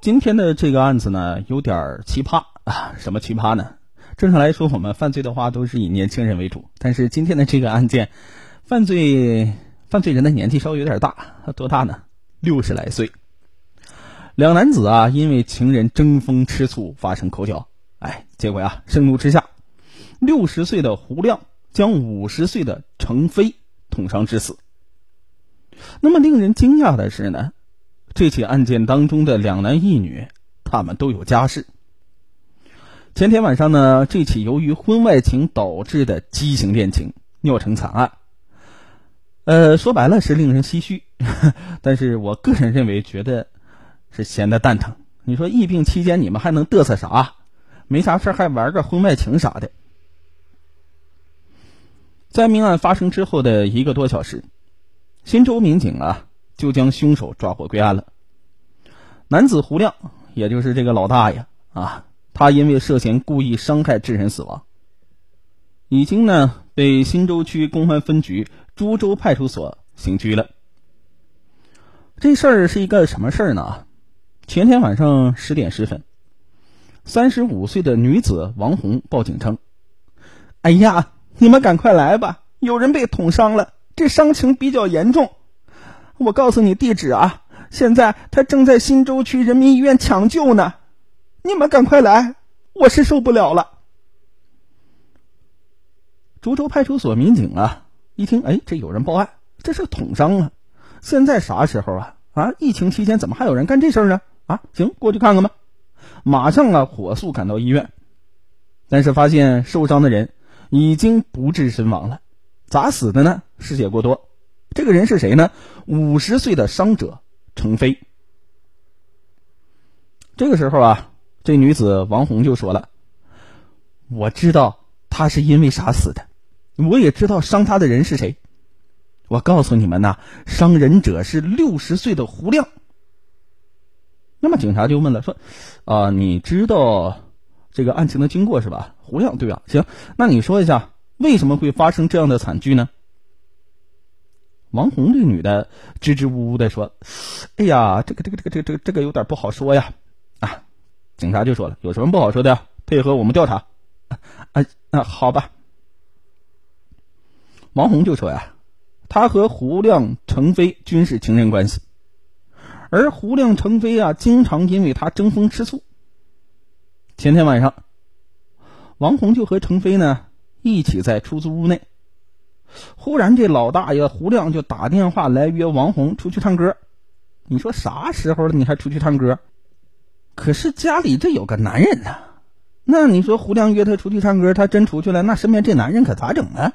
今天的这个案子呢，有点奇葩啊！什么奇葩呢？正常来说，我们犯罪的话都是以年轻人为主，但是今天的这个案件，犯罪犯罪人的年纪稍微有点大，多大呢？六十来岁。两男子啊，因为情人争风吃醋发生口角，哎，结果呀，盛怒之下，六十岁的胡亮将五十岁的程飞捅伤致死。那么令人惊讶的是呢，这起案件当中的两男一女，他们都有家室。前天晚上呢，这起由于婚外情导致的畸形恋情酿成惨案。呃，说白了是令人唏嘘，但是我个人认为，觉得是闲的蛋疼。你说疫病期间你们还能嘚瑟啥？没啥事还玩个婚外情啥的。在命案发生之后的一个多小时。新州民警啊，就将凶手抓获归案了。男子胡亮，也就是这个老大爷啊，他因为涉嫌故意伤害致人死亡，已经呢被新洲区公安分局株洲派出所刑拘了。这事儿是一个什么事儿呢？前天晚上十点十分，三十五岁的女子王红报警称：“哎呀，你们赶快来吧，有人被捅伤了。”这伤情比较严重，我告诉你地址啊！现在他正在新洲区人民医院抢救呢，你们赶快来，我是受不了了。株洲派出所民警啊，一听，哎，这有人报案，这是捅伤啊！现在啥时候啊？啊，疫情期间怎么还有人干这事呢？啊，行，过去看看吧。马上啊，火速赶到医院，但是发现受伤的人已经不治身亡了。咋死的呢？失血过多。这个人是谁呢？五十岁的伤者程飞。这个时候啊，这女子王红就说了：“我知道他是因为啥死的，我也知道伤他的人是谁。我告诉你们呐，伤人者是六十岁的胡亮。”那么警察就问了，说：“啊，你知道这个案情的经过是吧？胡亮对吧？行，那你说一下。”为什么会发生这样的惨剧呢？王红这女的支支吾吾的说：“哎呀，这个这个这个这个这个这个有点不好说呀。”啊，警察就说了：“有什么不好说的呀？配合我们调查。”啊啊，好吧。王红就说呀：“他和胡亮、程飞均是情人关系，而胡亮、程飞啊，经常因为他争风吃醋。前天晚上，王红就和程飞呢。”一起在出租屋内，忽然这老大爷胡亮就打电话来约王红出去唱歌。你说啥时候了你还出去唱歌？可是家里这有个男人呢，那你说胡亮约他出去唱歌，他真出去了，那身边这男人可咋整啊？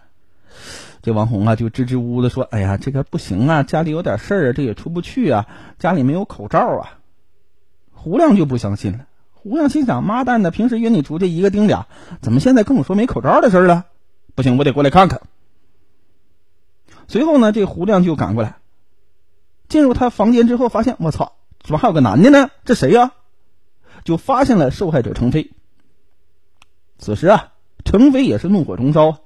这王红啊就支支吾吾的说：“哎呀，这个不行啊，家里有点事儿，这也出不去啊，家里没有口罩啊。”胡亮就不相信了。胡亮心想：“妈蛋的，平时约你出去一个顶俩，怎么现在跟我说没口罩的事了？不行，我得过来看看。”随后呢，这胡亮就赶过来，进入他房间之后，发现我操，怎么还有个男的呢？这谁呀？就发现了受害者程飞。此时啊，程飞也是怒火中烧啊，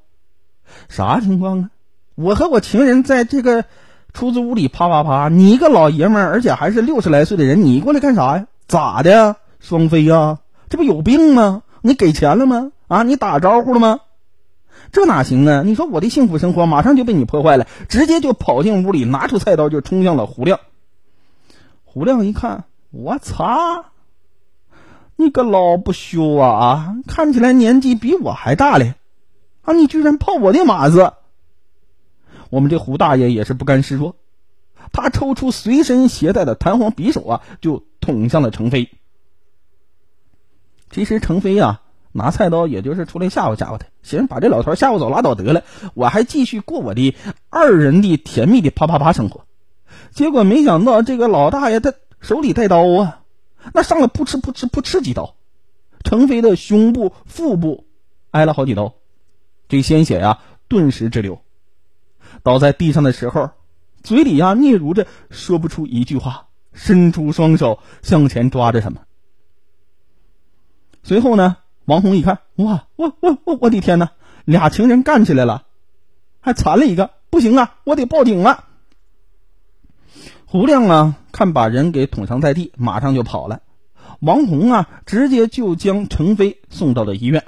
啥情况啊？我和我情人在这个出租屋里啪啪啪，你一个老爷们儿，而且还是六十来岁的人，你过来干啥呀？咋的？双飞呀，这不有病吗？你给钱了吗？啊，你打招呼了吗？这哪行啊？你说我的幸福生活马上就被你破坏了，直接就跑进屋里，拿出菜刀就冲向了胡亮。胡亮一看，我操，你个老不羞啊！看起来年纪比我还大嘞，啊，你居然泡我的马子！我们这胡大爷也是不甘示弱，他抽出随身携带的弹簧匕首啊，就捅向了程飞。其实程飞啊，拿菜刀也就是出来吓唬吓唬他，行，把这老头吓唬走拉倒得了，我还继续过我的二人的甜蜜的啪啪啪生活。结果没想到这个老大爷他手里带刀啊，那上来噗嗤噗嗤噗嗤几刀，程飞的胸部、腹部挨了好几刀，这鲜血呀顿时直流，倒在地上的时候，嘴里呀嗫嚅着说不出一句话，伸出双手向前抓着什么。随后呢，王红一看，哇，我我我我的天哪，俩情人干起来了，还残了一个，不行啊，我得报警了。胡亮啊，看把人给捅伤在地，马上就跑了。王红啊，直接就将程飞送到了医院。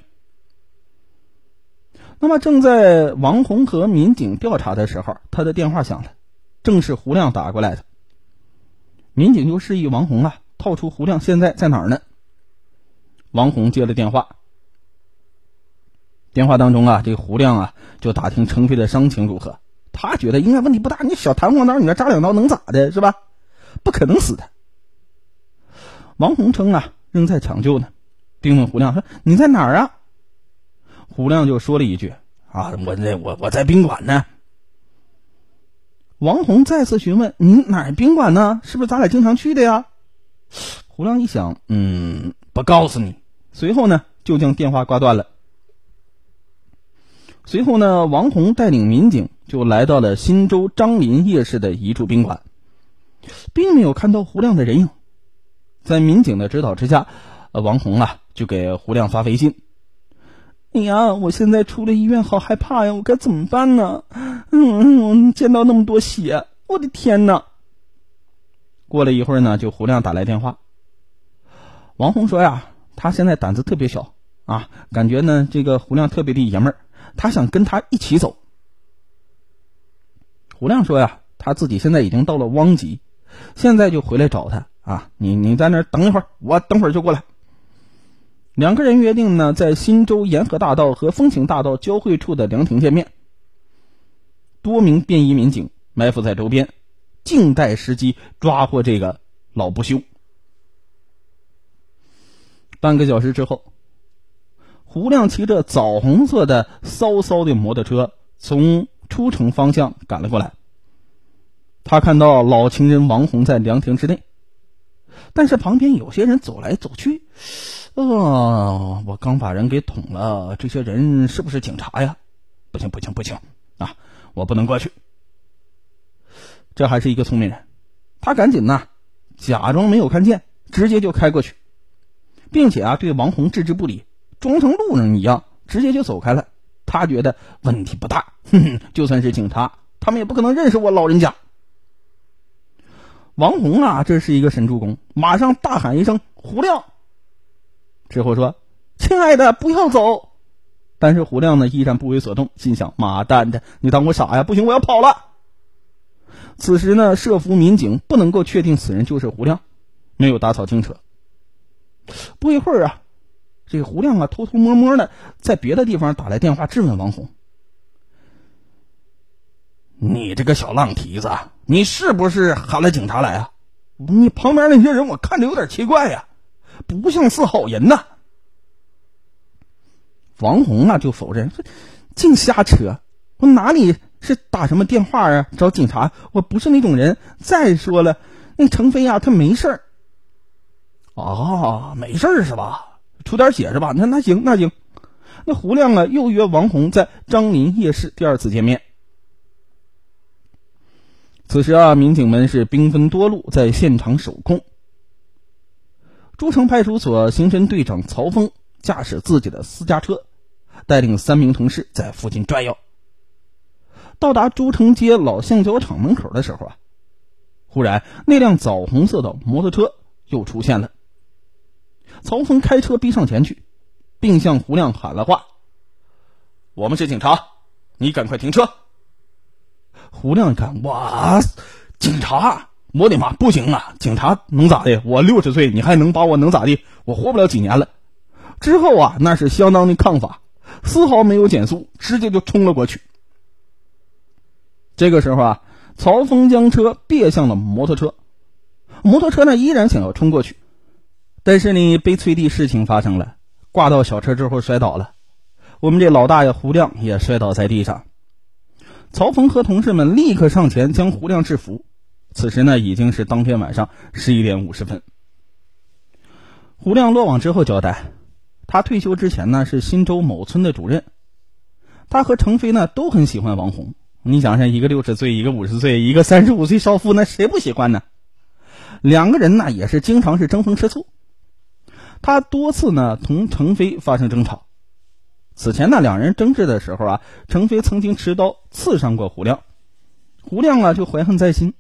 那么，正在王红和民警调查的时候，他的电话响了，正是胡亮打过来的。民警就示意王红啊，套出胡亮现在在哪儿呢？王红接了电话，电话当中啊，这胡亮啊，就打听程飞的伤情如何。他觉得应该问题不大，你小弹簧刀，你这扎两刀能咋的，是吧？不可能死的。王红称啊，仍在抢救呢，并问胡亮说：“你在哪儿啊？”胡亮就说了一句：“啊，我在我我在宾馆呢。”王红再次询问：“你哪儿宾馆呢？是不是咱俩经常去的呀？”胡亮一想，嗯，不告诉你。随后呢，就将电话挂断了。随后呢，王红带领民警就来到了新州张林夜市的一处宾馆，并没有看到胡亮的人影。在民警的指导之下，王红啊就给胡亮发微信。你呀，我现在出了医院，好害怕呀！我该怎么办呢？嗯，见到那么多血，我的天哪！过了一会儿呢，就胡亮打来电话。王红说呀，他现在胆子特别小啊，感觉呢这个胡亮特别的爷们儿，他想跟他一起走。胡亮说呀，他自己现在已经到了汪集，现在就回来找他啊！你你在那等一会儿，我等会儿就过来。两个人约定呢，在新洲沿河大道和风情大道交汇处的凉亭见面。多名便衣民警埋伏在周边，静待时机抓获这个老不休。半个小时之后，胡亮骑着枣红色的骚骚的摩托车从出城方向赶了过来。他看到老情人王红在凉亭之内，但是旁边有些人走来走去。哦，我刚把人给捅了，这些人是不是警察呀？不行不行不行啊！我不能过去。这还是一个聪明人，他赶紧呐，假装没有看见，直接就开过去，并且啊，对王红置之不理，装成路人一样，直接就走开了。他觉得问题不大，哼哼，就算是警察，他们也不可能认识我老人家。王红啊，这是一个神助攻，马上大喊一声：“胡亮！”之后说：“亲爱的，不要走。”但是胡亮呢，依然不为所动，心想：“妈蛋的，你当我傻呀？不行，我要跑了。”此时呢，设伏民警不能够确定此人就是胡亮，没有打草惊蛇。不一会儿啊，这个胡亮啊，偷偷摸摸的在别的地方打来电话质问王红：“你这个小浪蹄子，你是不是喊了警察来啊？你旁边那些人，我看着有点奇怪呀。”不像是好人呐！王红啊就否认说：“净瞎扯，我哪里是打什么电话啊？找警察，我不是那种人。再说了，那程飞呀，他没事儿。啊，没事是吧？出点血是吧？那那行那行。那胡亮啊又约王红在张林夜市第二次见面。此时啊，民警们是兵分多路，在现场守控。诸城派出所刑侦队长曹峰驾驶自己的私家车，带领三名同事在附近转悠。到达诸城街老橡胶厂门口的时候啊，忽然那辆枣红色的摩托车又出现了。曹峰开车逼上前去，并向胡亮喊了话：“我们是警察，你赶快停车。”胡亮一看，哇，警察！我的妈，不行啊！警察能咋的？我六十岁，你还能把我能咋的？我活不了几年了。之后啊，那是相当的抗法，丝毫没有减速，直接就冲了过去。这个时候啊，曹峰将车别向了摩托车，摩托车呢依然想要冲过去，但是呢，悲催的事情发生了，挂到小车之后摔倒了。我们这老大爷胡亮也摔倒在地上。曹峰和同事们立刻上前将胡亮制服。此时呢，已经是当天晚上十一点五十分。胡亮落网之后交代，他退休之前呢是新洲某村的主任，他和程飞呢都很喜欢王红。你想想，一个六十岁，一个五十岁，一个三十五岁少妇，那谁不喜欢呢？两个人呢也是经常是争风吃醋。他多次呢同程飞发生争吵。此前呢两人争执的时候啊，程飞曾经持刀刺伤过胡亮，胡亮啊就怀恨在心。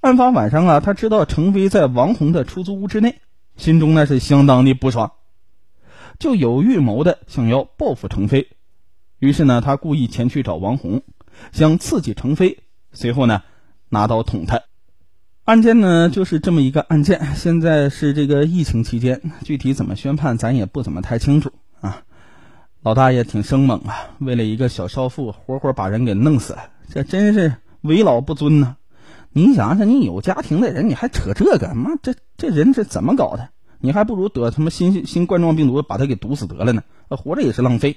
案发晚上啊，他知道程飞在王红的出租屋之内，心中那是相当的不爽，就有预谋的想要报复程飞。于是呢，他故意前去找王红，想刺激程飞，随后呢，拿刀捅他。案件呢，就是这么一个案件。现在是这个疫情期间，具体怎么宣判，咱也不怎么太清楚啊。老大爷挺生猛啊，为了一个小少妇，活活把人给弄死了，这真是为老不尊呐！你想想，你有家庭的人，你还扯这个？妈，这这人是怎么搞的？你还不如得他妈新新冠状病毒，把他给毒死得了呢，活着也是浪费。